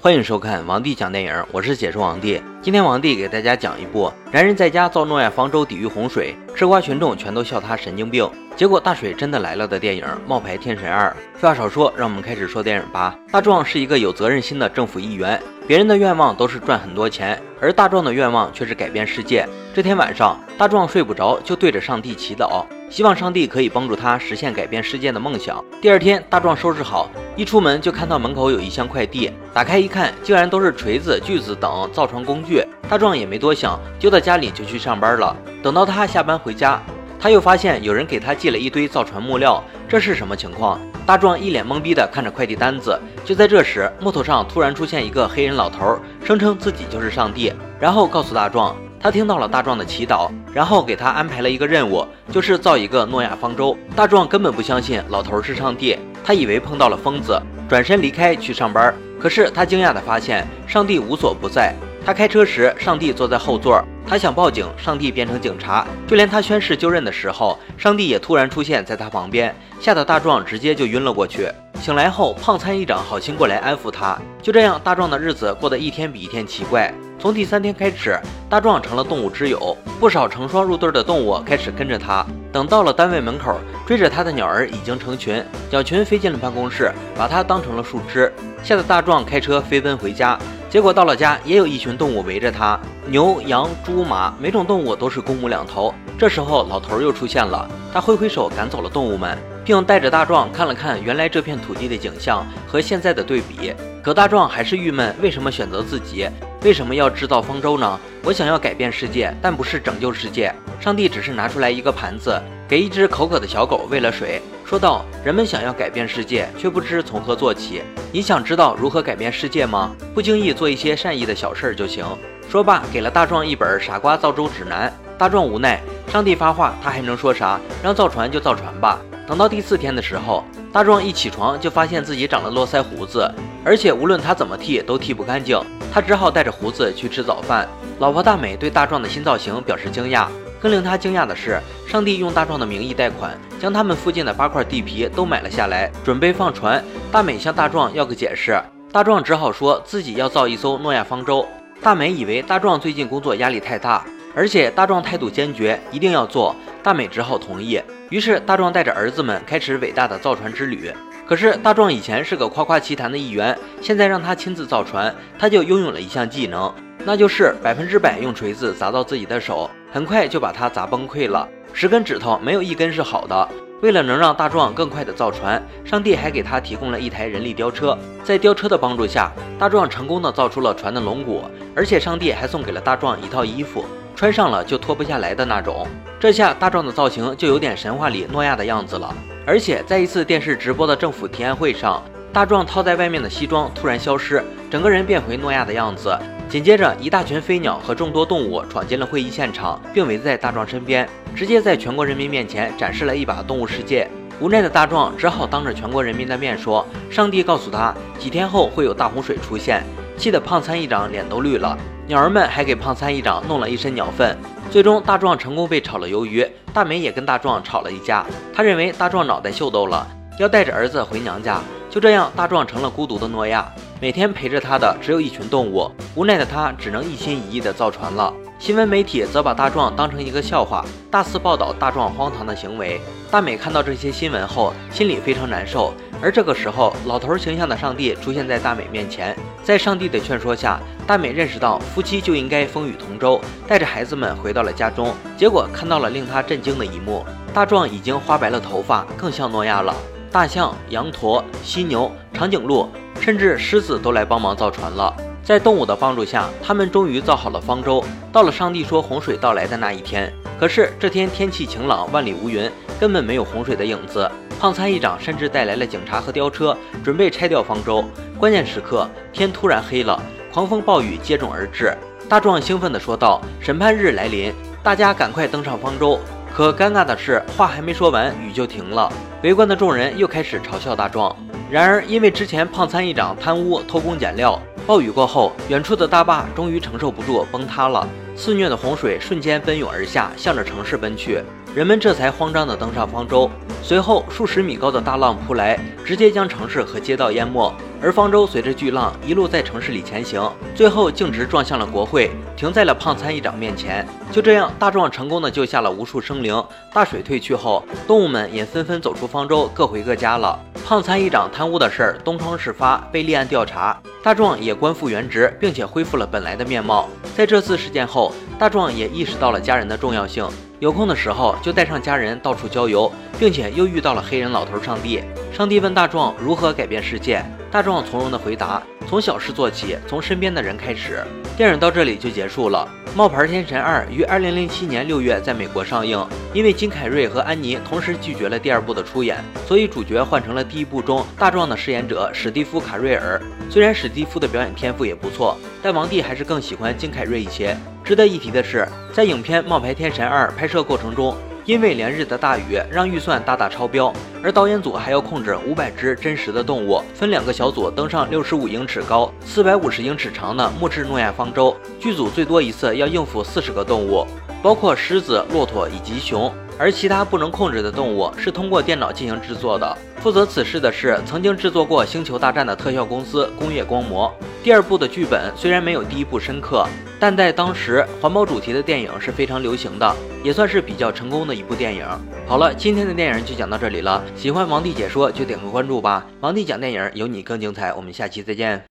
欢迎收看王帝讲电影，我是解说王帝。今天王帝给大家讲一部男人在家造诺亚方舟抵御洪水，吃瓜群众全都笑他神经病，结果大水真的来了的电影《冒牌天神二》。废话少说，让我们开始说电影吧。大壮是一个有责任心的政府议员，别人的愿望都是赚很多钱，而大壮的愿望却是改变世界。这天晚上，大壮睡不着，就对着上帝祈祷。希望上帝可以帮助他实现改变世界的梦想。第二天，大壮收拾好，一出门就看到门口有一箱快递，打开一看，竟然都是锤子、锯子等造船工具。大壮也没多想，丢到家里就去上班了。等到他下班回家，他又发现有人给他寄了一堆造船木料，这是什么情况？大壮一脸懵逼地看着快递单子。就在这时，木头上突然出现一个黑人老头，声称自己就是上帝，然后告诉大壮。他听到了大壮的祈祷，然后给他安排了一个任务，就是造一个诺亚方舟。大壮根本不相信老头是上帝，他以为碰到了疯子，转身离开去上班。可是他惊讶地发现，上帝无所不在。他开车时，上帝坐在后座，他想报警，上帝变成警察。就连他宣誓就任的时候，上帝也突然出现在他旁边，吓得大壮直接就晕了过去。醒来后，胖参议长好心过来安抚他。就这样，大壮的日子过得一天比一天奇怪。从第三天开始，大壮成了动物之友，不少成双入对的动物开始跟着他。等到了单位门口，追着他的鸟儿已经成群，鸟群飞进了办公室，把它当成了树枝，吓得大壮开车飞奔回家。结果到了家，也有一群动物围着他，牛、羊、猪、马，每种动物都是公母两头。这时候，老头又出现了，他挥挥手赶走了动物们，并带着大壮看了看原来这片土地的景象和现在的对比。可大壮还是郁闷，为什么选择自己？为什么要制造方舟呢？我想要改变世界，但不是拯救世界。上帝只是拿出来一个盘子，给一只口渴的小狗喂了水，说道：“人们想要改变世界，却不知从何做起。你想知道如何改变世界吗？不经意做一些善意的小事儿就行。”说罢，给了大壮一本《傻瓜造舟指南》。大壮无奈，上帝发话，他还能说啥？让造船就造船吧。等到第四天的时候，大壮一起床就发现自己长了络腮胡子，而且无论他怎么剃都剃不干净。他只好带着胡子去吃早饭。老婆大美对大壮的新造型表示惊讶，更令他惊讶的是，上帝用大壮的名义贷款，将他们附近的八块地皮都买了下来，准备放船。大美向大壮要个解释，大壮只好说自己要造一艘诺亚方舟。大美以为大壮最近工作压力太大，而且大壮态度坚决，一定要做。大美只好同意。于是大壮带着儿子们开始伟大的造船之旅。可是大壮以前是个夸夸其谈的一员，现在让他亲自造船，他就拥有了一项技能，那就是百分之百用锤子砸到自己的手，很快就把他砸崩溃了。十根指头没有一根是好的。为了能让大壮更快的造船，上帝还给他提供了一台人力吊车。在吊车的帮助下，大壮成功的造出了船的龙骨，而且上帝还送给了大壮一套衣服，穿上了就脱不下来的那种。这下大壮的造型就有点神话里诺亚的样子了。而且在一次电视直播的政府提案会上，大壮套在外面的西装突然消失，整个人变回诺亚的样子。紧接着，一大群飞鸟和众多动物闯进了会议现场，并围在大壮身边，直接在全国人民面前展示了一把动物世界。无奈的大壮只好当着全国人民的面说：“上帝告诉他，几天后会有大洪水出现。”气得胖参议长脸都绿了。鸟儿们还给胖参议长弄了一身鸟粪。最终，大壮成功被炒了鱿鱼。大美也跟大壮吵了一架，他认为大壮脑袋秀逗了，要带着儿子回娘家。就这样，大壮成了孤独的诺亚，每天陪着他的只有一群动物。无奈的他只能一心一意的造船了。新闻媒体则把大壮当成一个笑话，大肆报道大壮荒唐的行为。大美看到这些新闻后，心里非常难受。而这个时候，老头形象的上帝出现在大美面前，在上帝的劝说下，大美认识到夫妻就应该风雨同舟，带着孩子们回到了家中。结果看到了令他震惊的一幕：大壮已经花白了头发，更像诺亚了。大象、羊驼、犀牛、长颈鹿，甚至狮子都来帮忙造船了。在动物的帮助下，他们终于造好了方舟。到了上帝说洪水到来的那一天，可是这天天气晴朗，万里无云，根本没有洪水的影子。胖参议长甚至带来了警察和吊车，准备拆掉方舟。关键时刻，天突然黑了，狂风暴雨接踵而至。大壮兴奋地说道：“审判日来临，大家赶快登上方舟。”可尴尬的是，话还没说完，雨就停了。围观的众人又开始嘲笑大壮。然而，因为之前胖参议长贪污偷工减料，暴雨过后，远处的大坝终于承受不住，崩塌了。肆虐的洪水瞬间奔涌而下，向着城市奔去。人们这才慌张地登上方舟。随后数十米高的大浪扑来，直接将城市和街道淹没。而方舟随着巨浪一路在城市里前行，最后径直撞向了国会，停在了胖参议长面前。就这样，大壮成功的救下了无数生灵。大水退去后，动物们也纷纷走出方舟，各回各家了。胖参议长贪污的事儿东窗事发，被立案调查。大壮也官复原职，并且恢复了本来的面貌。在这次事件后，大壮也意识到了家人的重要性。有空的时候就带上家人到处郊游，并且又遇到了黑人老头上帝。上帝问大壮如何改变世界，大壮从容的回答：从小事做起，从身边的人开始。电影到这里就结束了。《冒牌天神二》于二零零七年六月在美国上映。因为金凯瑞和安妮同时拒绝了第二部的出演，所以主角换成了第一部中大壮的饰演者史蒂夫·卡瑞尔。虽然史蒂夫的表演天赋也不错，但王帝还是更喜欢金凯瑞一些。值得一提的是，在影片《冒牌天神二》拍摄过程中，因为连日的大雨，让预算大大超标，而导演组还要控制五百只真实的动物，分两个小组登上六十五英尺高、四百五十英尺长的木质诺亚方舟，剧组最多一次要应付四十个动物，包括狮子、骆驼以及熊，而其他不能控制的动物是通过电脑进行制作的。负责此事的是曾经制作过《星球大战》的特效公司工业光魔。第二部的剧本虽然没有第一部深刻。但在当时，环保主题的电影是非常流行的，也算是比较成功的一部电影。好了，今天的电影就讲到这里了。喜欢王帝解说就点个关注吧，王帝讲电影有你更精彩。我们下期再见。